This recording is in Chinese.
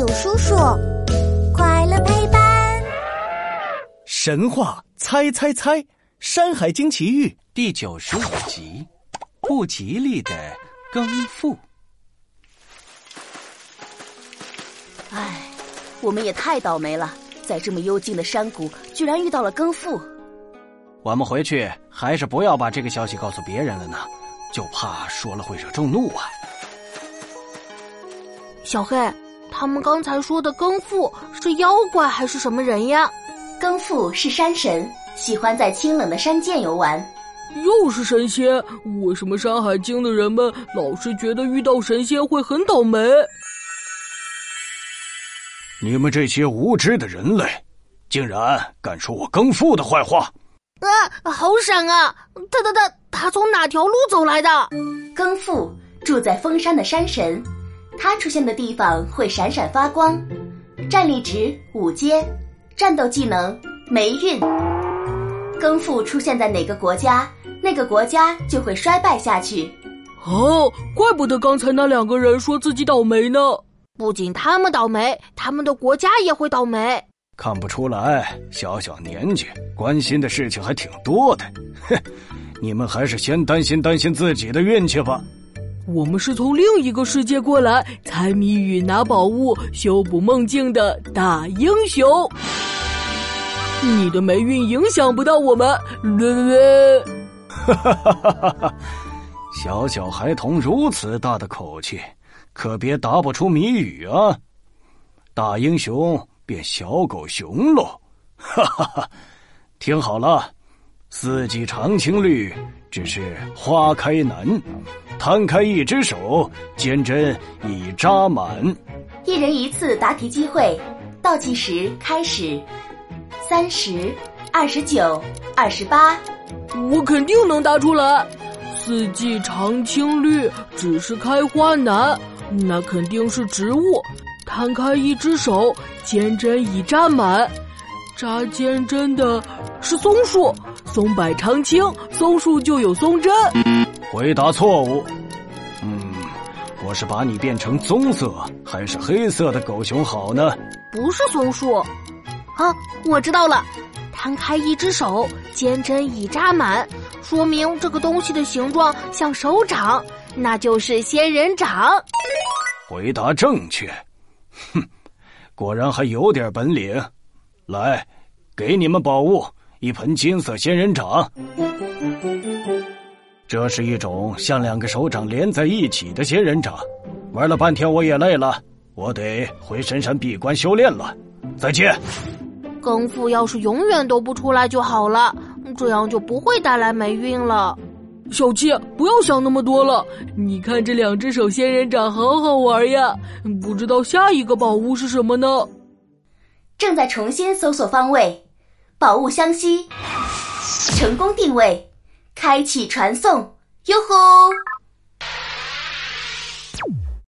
有叔叔，快乐陪伴。神话猜猜猜，《山海经奇遇》第九十五集，不吉利的耕父。唉，我们也太倒霉了，在这么幽静的山谷，居然遇到了耕父。我们回去还是不要把这个消息告诉别人了呢，就怕说了会惹众怒啊。小黑，他们刚才说的耕父是妖怪还是什么人呀？耕父是山神，喜欢在清冷的山涧游玩。又是神仙？为什么《山海经》的人们老是觉得遇到神仙会很倒霉？你们这些无知的人类，竟然敢说我耕父的坏话！啊，好闪啊！他他他他从哪条路走来的？耕父住在封山的山神。他出现的地方会闪闪发光，战力值五阶，战斗技能霉运。更父出现在哪个国家，那个国家就会衰败下去。哦，怪不得刚才那两个人说自己倒霉呢。不仅他们倒霉，他们的国家也会倒霉。看不出来，小小年纪关心的事情还挺多的。哼，你们还是先担心担心自己的运气吧。我们是从另一个世界过来猜谜语、拿宝物、修补梦境的大英雄。你的霉运影响不到我们。哈哈哈哈哈！小小孩童如此大的口气，可别答不出谜语啊！大英雄变小狗熊喽！哈哈哈！听好了，四季常青绿，只是花开难。摊开一只手，坚针已扎满。一人一次答题机会，倒计时开始。三十、二十九、二十八，我肯定能答出来。四季常青绿，只是开花难，那肯定是植物。摊开一只手，坚针已扎满。扎尖针的是松树，松柏常青，松树就有松针。回答错误。嗯，我是把你变成棕色还是黑色的狗熊好呢？不是松树，啊，我知道了。摊开一只手，尖针已扎满，说明这个东西的形状像手掌，那就是仙人掌。回答正确。哼，果然还有点本领。来，给你们宝物，一盆金色仙人掌。这是一种像两个手掌连在一起的仙人掌，玩了半天我也累了，我得回深山闭关修炼了。再见。功夫要是永远都不出来就好了，这样就不会带来霉运了。小七，不要想那么多了，你看这两只手仙人掌好好玩呀，不知道下一个宝物是什么呢？正在重新搜索方位，宝物相吸，成功定位。开启传送，哟吼！